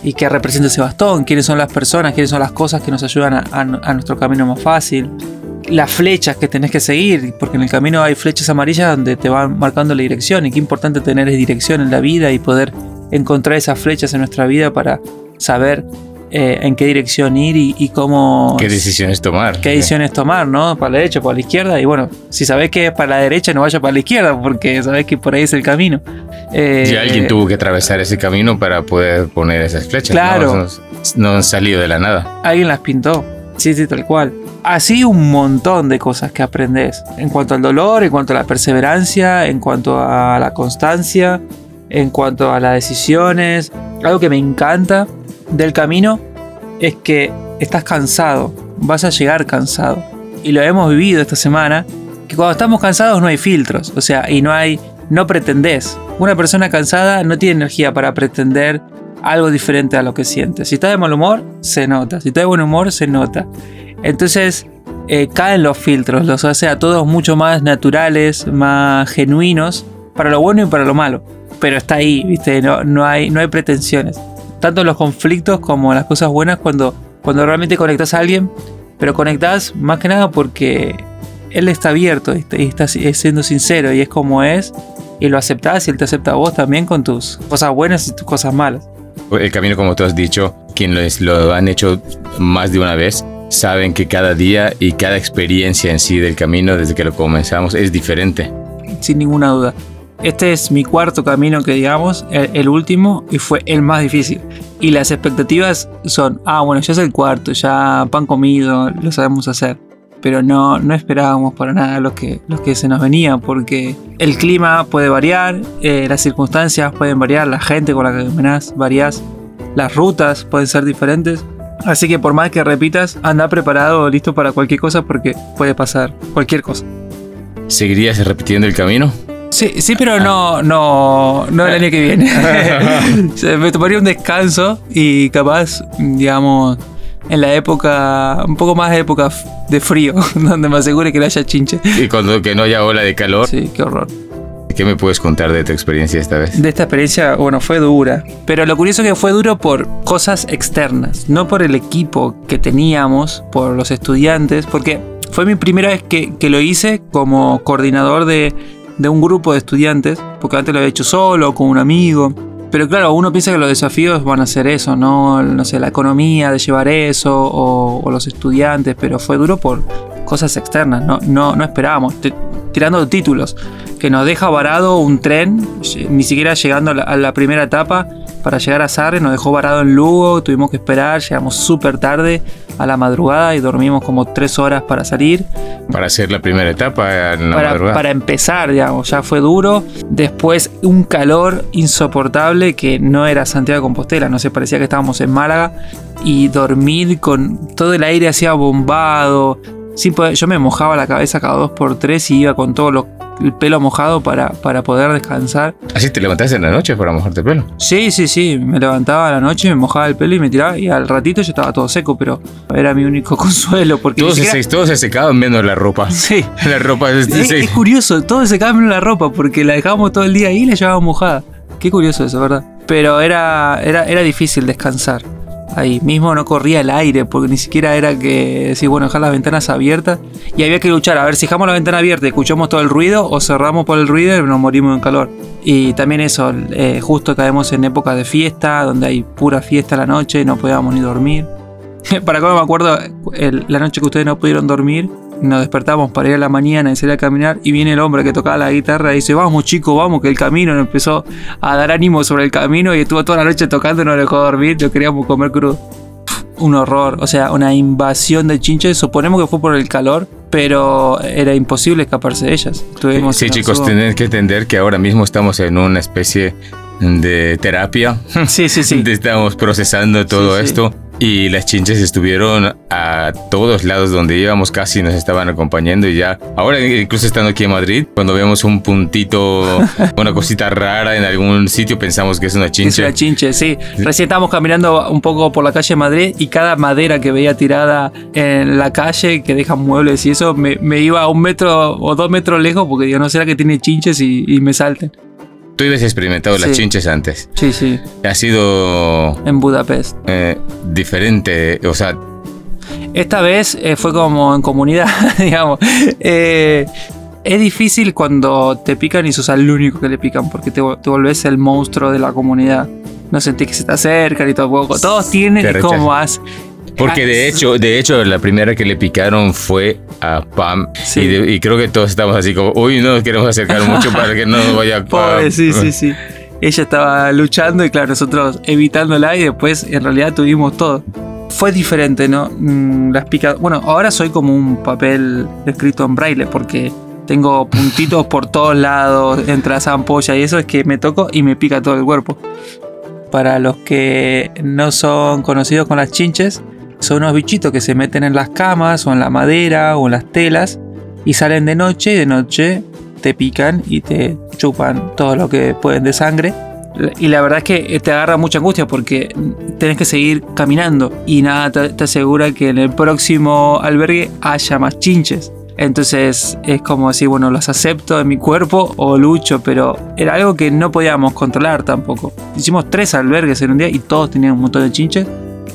y qué representa ese bastón, quiénes son las personas, quiénes son las cosas que nos ayudan a, a, nuestro camino más fácil, las flechas que tenés que seguir, porque en el camino hay flechas amarillas donde te van marcando la dirección y qué importante tener dirección en la vida y poder encontrar esas flechas en nuestra vida para saber eh, en qué dirección ir y, cómo... ¿Qué decisiones tomar? ¿Qué decisiones tomar, no? Para la derecha, para la izquierda. Y bueno, si sabes que es para la derecha, no vaya para la izquierda, porque sabes que por ahí es el camino. Eh, y alguien tuvo que atravesar ese camino para poder poner esas flechas. Claro. No, han salido de la nada. Alguien las pintó. Sí, tal cual. Así un montón de cosas que aprendes. En cuanto al dolor, en cuanto a la perseverancia, en cuanto a la constancia, en cuanto a las decisiones. Algo que me encanta del camino es que estás cansado, vas a llegar cansado. Y lo hemos vivido esta semana, que cuando estamos cansados no hay filtros, o sea, y no hay, no pretendés. Una persona cansada no tiene energía para pretender algo diferente a lo que siente. Si está de mal humor, se nota. Si está de buen humor, se nota. Entonces, eh, caen los filtros, los hace a todos mucho más naturales, más genuinos, para lo bueno y para lo malo pero está ahí, ¿viste? No, no, hay, no hay pretensiones. Tanto los conflictos como las cosas buenas cuando, cuando realmente conectas a alguien, pero conectas más que nada porque él está abierto y está, siendo sincero y es como es y lo aceptas y él te acepta a vos también con tus cosas buenas y tus cosas malas. El camino, como tú has dicho, quien lo, lo han hecho más de una vez, saben que cada día y cada experiencia en sí del camino desde que lo comenzamos es diferente. Sin ninguna duda. Este es mi cuarto camino que digamos, el, el, último, y fue el más difícil. Y las expectativas son, ah, bueno, ya es el cuarto, ya pan comido, lo sabemos hacer. Pero no, no esperábamos para nada lo que, lo que se nos venía, porque el clima puede variar, eh, las circunstancias pueden variar, la gente con la que caminas varias, las rutas pueden ser diferentes. Así que por más que repitas, anda preparado, listo para cualquier cosa, porque puede pasar cualquier cosa. ¿Seguirías repitiendo el camino? Sí, sí, pero no, no, no el año que viene. Me tomaría un descanso y capaz, digamos, en la época, un poco más de época de frío, donde me asegure que no haya chinche. Y cuando que no haya ola de calor. Sí, qué horror. ¿Qué me puedes contar de tu experiencia esta vez? De esta experiencia, bueno, fue dura. Pero lo curioso es que fue duro por cosas externas, no por el equipo que teníamos, por los estudiantes, porque fue mi primera vez que, que lo hice como coordinador de, de un grupo de estudiantes, porque antes lo había hecho solo, con un amigo. Pero claro, uno piensa que los desafíos van a ser eso, ¿no? No sé, la economía de llevar eso o, o los estudiantes, pero fue duro por cosas externas, no, no, no esperábamos. T tirando títulos, que nos deja varado un tren, ni siquiera llegando a la, a la primera etapa para llegar a Sarre, nos dejó varado en Lugo, tuvimos que esperar, llegamos súper tarde a la madrugada y dormimos como tres horas para salir. Para hacer la primera etapa en la para, madrugada. para empezar, digamos, ya fue duro. Después un calor insoportable que no era Santiago de Compostela, no sé, parecía que estábamos en Málaga. Y dormir con todo el aire hacía bombado. Sin poder, yo me mojaba la cabeza cada dos por tres y iba con todo lo, el pelo mojado para, para poder descansar. ¿Así te levantaste en la noche para mojarte el pelo? Sí, sí, sí. Me levantaba a la noche, me mojaba el pelo y me tiraba. Y al ratito yo estaba todo seco, pero era mi único consuelo. Porque Todos, siquiera... se, todos se secaban menos la ropa. Sí. La ropa es, Es, sí. es curioso, todos se menos la ropa porque la dejábamos todo el día ahí y la llevábamos mojada. Qué curioso eso, ¿verdad? Pero era, era, era difícil descansar. Ahí mismo no corría el aire porque ni siquiera era que decir, bueno, dejar las ventanas abiertas. Y había que luchar, a ver si dejamos la ventana abierta y escuchamos todo el ruido o cerramos por el ruido y nos morimos en calor. Y también eso, eh, justo caemos en época de fiesta, donde hay pura fiesta la noche, no podíamos ni dormir. Para cómo me acuerdo, la noche que ustedes no pudieron dormir, nos despertamos para ir a la mañana y salir a caminar y viene el hombre que tocaba la guitarra y dice, vamos chicos, vamos, que el camino nos empezó a dar ánimo sobre el camino y estuvo toda la noche tocando y no dejó dormir, lo queríamos comer crudo. Un horror, o sea, una invasión de chinches, suponemos que fue por el calor, pero era imposible escaparse de ellas. Estuvimos Sí, chicos, tienen que entender que ahora mismo estamos en una especie de terapia. Sí, sí, sí. Estamos procesando todo Sí, sí. esto. Y las chinches estuvieron a todos lados donde íbamos, casi nos estaban acompañando y ya. Ahora, incluso estando aquí en Madrid, cuando vemos un puntito, una cosita rara en algún sitio, pensamos que es una Es chinche. una chinche, sí. Recién estábamos caminando un poco por la calle de Madrid y cada madera que veía tirada en la calle, que dejan muebles y eso, me, me iba a un metro o dos metros lejos porque digo, no será que tiene chinches y, y me salten. Tú habías experimentado las chinches antes. Sí, sí, Ha sido en Budapest. eh, diferente, o sea, Esta vez eh, fue como en comunidad, digamos. Eh, es difícil cuando te pican y sos el único que le pican porque te, te volvés el monstruo de la comunidad. No sentís que se te acercan y todo. Todos tienen como más. Porque de Ah, hecho, de hecho, la primera que le picaron fue a Pam. Sí. Y, de- y creo que todos estamos así como, uy, no nos queremos acercar mucho para que no nos vaya a Pobre, sí, sí, sí. Ella estaba luchando y claro, nosotros evitándola y después en realidad tuvimos todo. Fue diferente, ¿no? Mm, Las picadas. Bueno, ahora soy como un papel escrito en braille porque tengo puntitos por todos lados entre las ampollas y eso es que me toco y me pica todo el cuerpo. Para los que no son conocidos con las chinches, son unos bichitos que se meten en las camas o en la madera o en las telas y salen de noche y de noche te pican y te chupan todo lo que pueden de sangre. Y la verdad es que te agarra mucha angustia porque tenés que seguir caminando y nada te, te asegura que en el próximo albergue haya más chinches. Entonces es como decir, bueno, los acepto en mi cuerpo o lucho, pero era algo que no podíamos controlar tampoco. Hicimos tres albergues en un día y todos tenían un montón de chinches.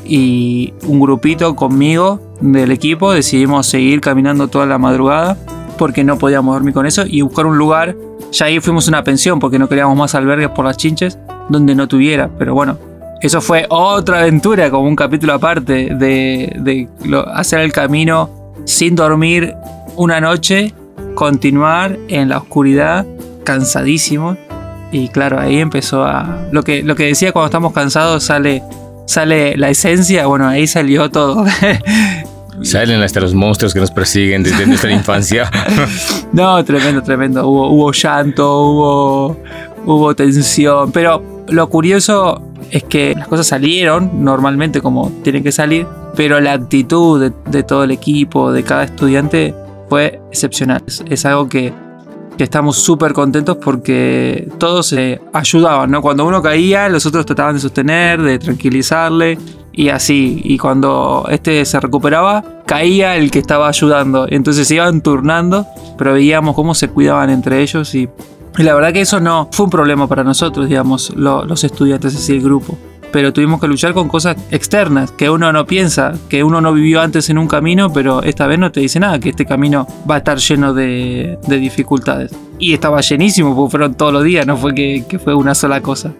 Y un grupito conmigo del equipo decidimos seguir caminando toda la madrugada porque no podíamos dormir con eso y buscar un lugar. Ya ahí fuimos a una pensión porque no queríamos más albergues por las chinches donde no tuviera. Pero bueno, eso fue otra aventura, como un capítulo aparte de, hacer el camino sin dormir una noche, continuar en la oscuridad, cansadísimo. Y claro, ahí empezó a. Lo que, lo que decía cuando estamos cansados sale, sale la esencia, bueno, ahí salió todo. Salen hasta los monstruos que nos persiguen desde nuestra infancia. No, tremendo, tremendo. Hubo, hubo llanto, hubo, hubo tensión. Pero lo curioso es que las cosas salieron normalmente como tienen que salir, pero la actitud de, de todo el equipo, de cada estudiante, fue excepcional. Es, es algo que, que estamos súper contentos porque todos se ayudaban, ¿no? Cuando uno caía, los otros trataban de sostener, de tranquilizarle. Y así, y cuando este se recuperaba, caía el que estaba ayudando. Entonces se iban turnando, pero veíamos cómo se cuidaban entre ellos y, la verdad que eso no fue un problema para nosotros, digamos, lo- los estudiantes, así el grupo. Pero tuvimos que luchar con cosas externas que uno no piensa, que uno no vivió antes en un camino, pero esta vez no te dice nada, que este camino va a estar lleno de, de dificultades. Y estaba llenísimo, porque fueron todos los días, no fue que, fue una sola cosa.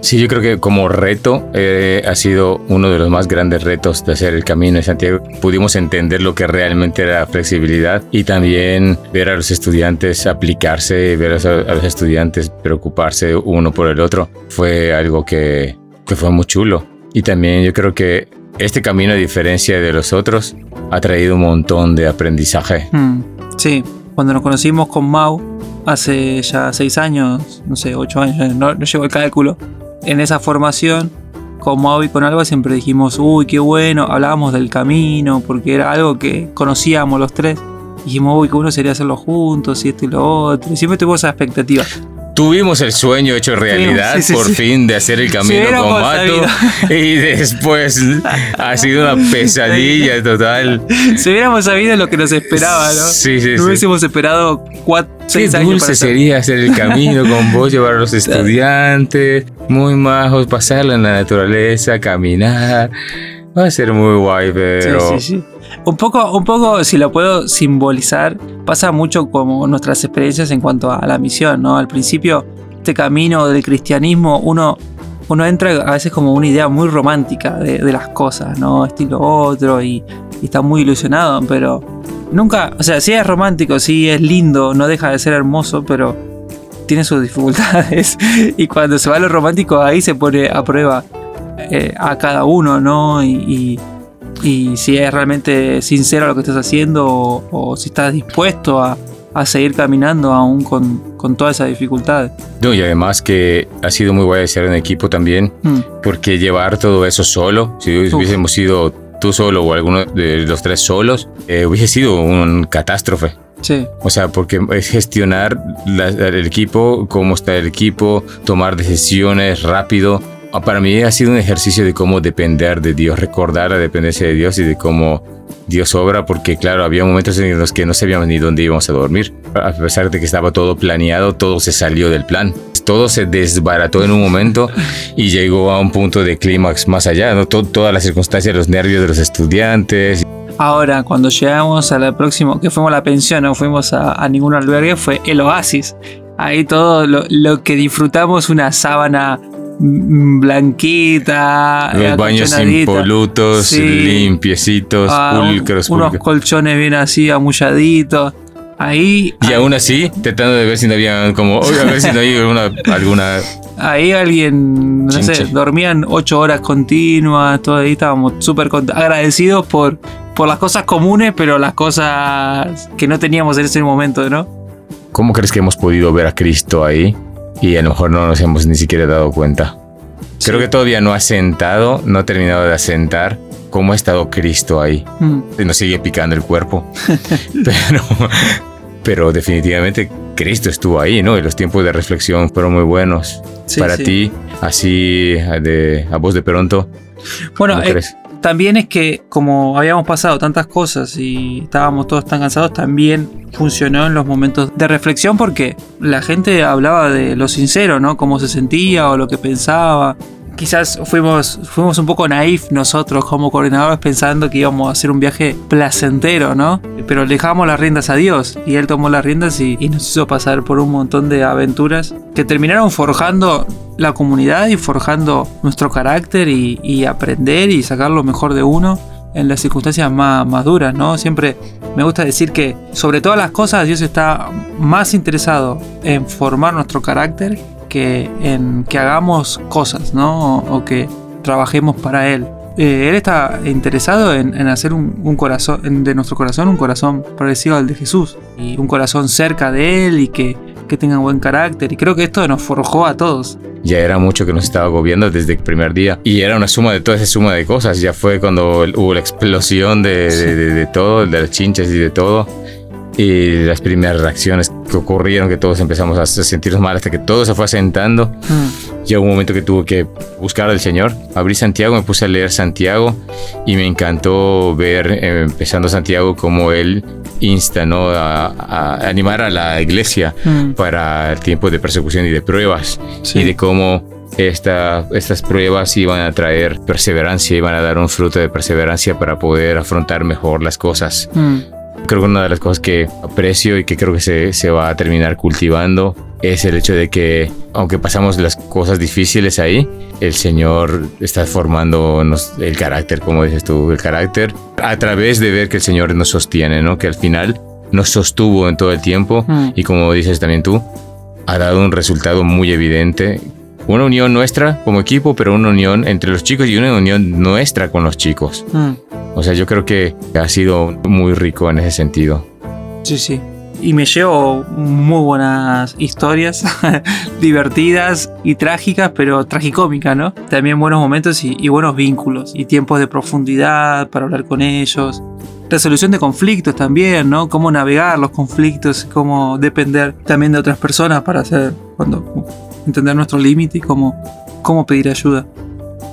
Sí, yo creo que como reto eh, ha sido uno de los más grandes retos de hacer el camino de Santiago. Pudimos entender lo que realmente era flexibilidad y también ver a los estudiantes aplicarse, ver a a los estudiantes preocuparse uno por el otro. Fue algo que, que fue muy chulo. Y también yo creo que este camino, a diferencia de los otros, ha traído un montón de aprendizaje. Mm, sí, cuando nos conocimos con Mau hace ya seis años, no sé, ocho años, no, no llevo el cálculo. En esa formación, con Mau y con Alba siempre dijimos, uy, qué bueno, hablábamos del camino, porque era algo que conocíamos los tres. Dijimos, uy, qué bueno sería hacerlo juntos y esto y lo otro. Siempre tuvimos esa expectativa. Tuvimos el sueño hecho realidad Sí, sí, por sí. fin de hacer el camino con Mato y después ha sido una pesadilla total. Si hubiéramos sabido lo que nos esperaba, ¿no? Sí, sí, no sí. hubiésemos esperado cuatro, Qué seis años para dulce hacer- sería hacer el camino con vos, llevar a los estudiantes, muy majos, pasarla en la naturaleza, caminar. Va a ser muy guay, pero... Sí, sí, sí. Un poco, un poco, si lo puedo simbolizar, pasa mucho como nuestras experiencias en cuanto a la misión, ¿no? Al principio, este camino del cristianismo, uno, uno entra a veces como una idea muy romántica de, de las cosas, ¿no? Estilo otro y, y está muy ilusionado, pero nunca, o sea, sí es romántico, sí es lindo, no deja de ser hermoso, pero tiene sus dificultades. y cuando se va a lo romántico, ahí se pone a prueba eh, a cada uno, ¿no? Y, y- y si es realmente sincero lo que estás haciendo o, o si estás dispuesto a, a seguir caminando aún con, con todas esas dificultades. No, y además que ha sido muy guay ser en equipo también, Mm, porque llevar todo eso solo, si hubiésemos sido tú solo o alguno de los tres solos, eh, hubiese sido una catástrofe. sí, O sea, porque es gestionar la- el equipo, cómo está el equipo, tomar decisiones rápido. Ah, Para mí ha sido un ejercicio de cómo depender de Dios, recordar la dependencia de Dios y de cómo Dios obra, porque claro, había momentos en los que no sabíamos ni dónde íbamos a dormir. A pesar de que estaba todo planeado, todo se salió del plan. Todo se desbarató en un momento y llegó a un punto de clímax más allá, ¿no? To- todas las circunstancias, los nervios de los estudiantes, Ahora, cuando llegamos a la próxima, que fuimos a la pensión, no fuimos a, ningún albergue, fue el oasis. Ahí todo lo, que disfrutamos, una sábana blanquita, los baños impolutos, Sí. limpiecitos, Ah, pulcros, unos pulcros. colchones bien así, amulladitos. Ahí, Y aún así, tratando de ver si no había como, oye, a ver si no hay alguna, alguna ahí alguien, no sé, dormían ocho horas continuas, todo ahí estábamos súper agradecidos por, por las cosas comunes, pero las cosas que no teníamos en ese momento, ¿no? ¿Cómo crees que hemos podido ver a Cristo ahí? Y a lo mejor no nos hemos ni siquiera dado cuenta. Creo Sí. que todavía no ha sentado, no ha terminado de asentar cómo ha estado Cristo ahí. Mm, Nos sigue picando el cuerpo. pero, pero definitivamente Cristo estuvo ahí, ¿no? Y los tiempos de reflexión fueron muy buenos. sí, Para sí. ti, así de, a voz de pronto, Bueno, ¿cómo eh? También es que como habíamos pasado tantas cosas y estábamos todos tan cansados, también funcionó en los momentos de reflexión porque la gente hablaba de lo sincero, ¿no? Cómo se sentía o lo que pensaba. Quizás fuimos, fuimos un poco naif nosotros como coordinadores pensando que íbamos a hacer un viaje placentero, ¿no? Pero le dejamos las riendas a Dios y Él tomó las riendas y, y nos hizo pasar por un montón de aventuras que terminaron forjando la comunidad y forjando nuestro carácter y, y aprender y sacar lo mejor de uno en las circunstancias más, más duras, ¿no? Siempre me gusta decir que sobre todas las cosas Dios está más interesado en formar nuestro carácter que en que hagamos cosas, ¿no? O que trabajemos para Él. Eh, él está interesado en, hacer un, corazón, de nuestro corazón un corazón parecido al de Jesús. Y un corazón cerca de Él y que, que tenga buen carácter. Y creo que esto nos forjó a todos. Ya era mucho que nos estaba agobiando desde el primer día. Y era una suma de toda esa suma de cosas. Ya fue cuando hubo la explosión de, de- de- de todo, de las chinchas y de todo. Y las primeras reacciones que ocurrieron, que todos empezamos a sentirnos mal hasta que todo se fue asentando. Mm, Llegó un momento que tuve que buscar al Señor. Abrí Santiago, me puse a leer Santiago y me encantó ver, eh, empezando Santiago, cómo él insta ¿no? a, a animar a la iglesia mm, para el tiempo de persecución y de pruebas Sí. y de cómo esta, estas pruebas iban a traer perseverancia, iban a dar un fruto de perseverancia para poder afrontar mejor las cosas. mm. Creo que una de las cosas que aprecio y que creo que se, se va a terminar cultivando es el hecho de que, aunque pasamos las cosas difíciles ahí, el Señor está formando el carácter, como dices tú, el carácter, a través de ver que el Señor nos sostiene, ¿no? Que al final nos sostuvo en todo el tiempo Mm. y como dices también tú, ha dado un resultado muy evidente. Una unión nuestra como equipo, pero una unión entre los chicos y una unión nuestra con los chicos. Mm. O sea, yo creo que ha sido muy rico en ese sentido. Sí, sí. Y me llevo muy buenas historias, divertidas y trágicas, pero tragicómicas, ¿no? También buenos momentos y, y buenos vínculos y tiempos de profundidad para hablar con ellos. Resolución de conflictos también, ¿no? Cómo navegar los conflictos, cómo depender también de otras personas para hacer, cuando entender nuestro límite y cómo, cómo pedir ayuda.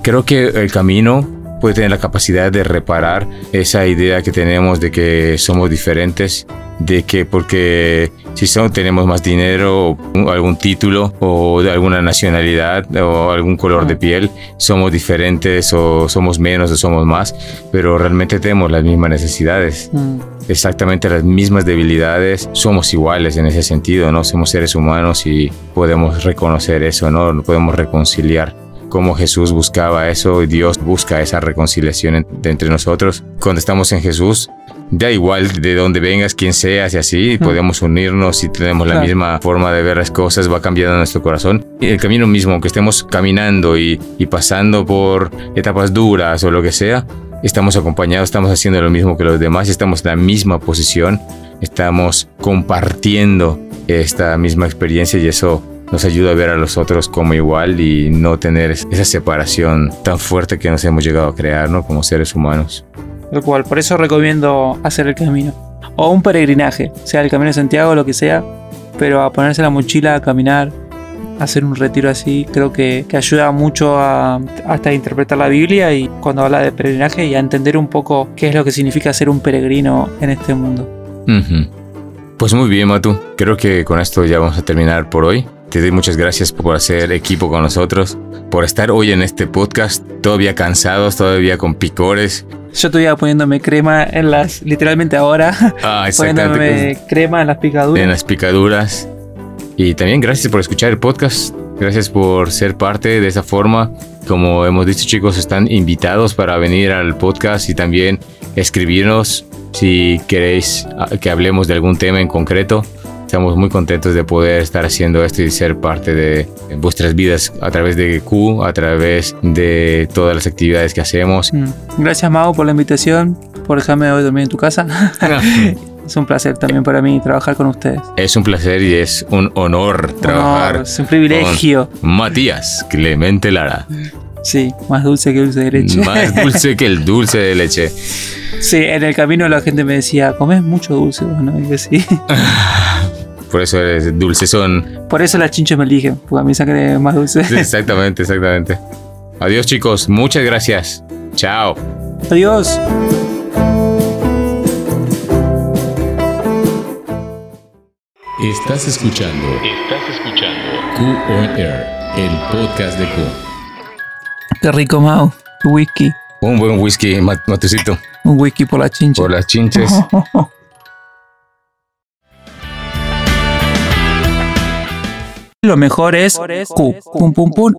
Creo que el camino puede tener la capacidad de reparar esa idea que tenemos de que somos diferentes, de que porque si son, tenemos más dinero o algún título o de alguna nacionalidad o algún color de piel, somos diferentes o somos menos o somos más, pero realmente tenemos las mismas necesidades. Mm, exactamente las mismas debilidades, somos iguales en ese sentido, ¿no? Somos seres humanos y podemos reconocer eso, ¿no? Podemos reconciliar. Como Jesús buscaba eso, y Dios busca esa reconciliación entre nosotros. Cuando estamos en Jesús, da igual de dónde vengas, quién seas y así, podemos unirnos y tenemos la misma forma de ver las cosas, va cambiando nuestro corazón. Y el camino mismo, aunque estemos caminando y, y pasando por etapas duras o lo que sea, estamos acompañados, estamos haciendo lo mismo que los demás, estamos en la misma posición, estamos compartiendo esta misma experiencia y eso nos ayuda a ver a los otros como igual y no tener esa separación tan fuerte que nos hemos llegado a crear, ¿no? Como seres humanos. Tal cual, por eso recomiendo hacer el camino. O un peregrinaje, sea el camino de Santiago lo que sea, pero a ponerse la mochila, a caminar, hacer un retiro así, creo que, que ayuda mucho a hasta a interpretar la Biblia y cuando habla de peregrinaje y a entender un poco qué es lo que significa ser un peregrino en este mundo. Pues muy bien, Matu. Creo que con esto ya vamos a terminar por hoy. Te doy muchas gracias por hacer equipo con nosotros, por estar hoy en este podcast, todavía cansados, todavía con picores. Yo todavía poniéndome crema en las, literalmente ahora, Ah, poniéndome crema en las picaduras. en las picaduras. Y también gracias por escuchar el podcast. Gracias por ser parte de esa forma. Como hemos dicho chicos, están invitados para venir al podcast y también escribirnos si queréis ah, que hablemos de algún tema en concreto. Estamos muy contentos de poder estar haciendo esto y ser parte de vuestras vidas a través de Q, a través de todas las actividades que hacemos. Mm. Gracias Mau por la invitación, por dejarme hoy dormir en tu casa. es un placer también para mí trabajar con ustedes. Es un placer y es un honor trabajar Honor, es un privilegio. con Matías Clemente Lara. Sí, más dulce que dulce de leche. Más dulce que el dulce de leche. sí, en el camino la gente me decía, comes mucho dulce, ¿no? Y yo sí. Por eso eres dulcezón. Por eso las chinches me eligen, porque a mí sangre más dulce. Exactamente, exactamente. Adiós chicos, muchas gracias. Chao. Adiós. Estás escuchando. Estás escuchando. Q On Air, el podcast de Q. Qué rico, Mau. Whisky. Un buen whisky, mat- Matucito. Un whisky por la chincha. Por las chinches. lo mejor es Q. Pum, pum, pum.